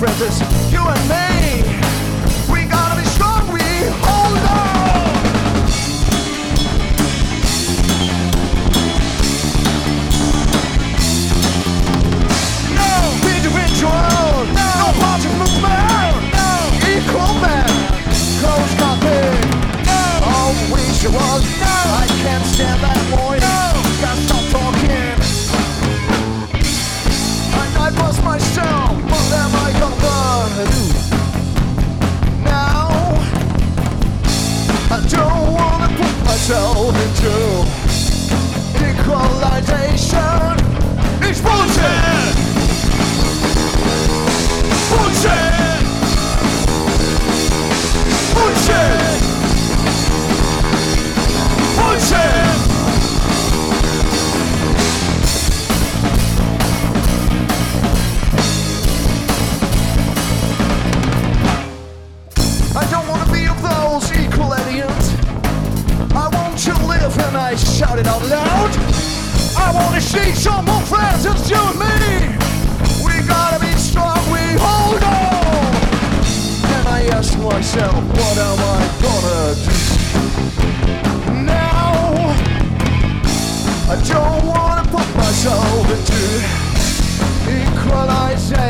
you and me. Put myself I shout it out loud. I want to see some more friends, it's you and me. We gotta be strong, we hold on. And I ask myself, what am I gonna do now? I don't wanna put myself into equalization.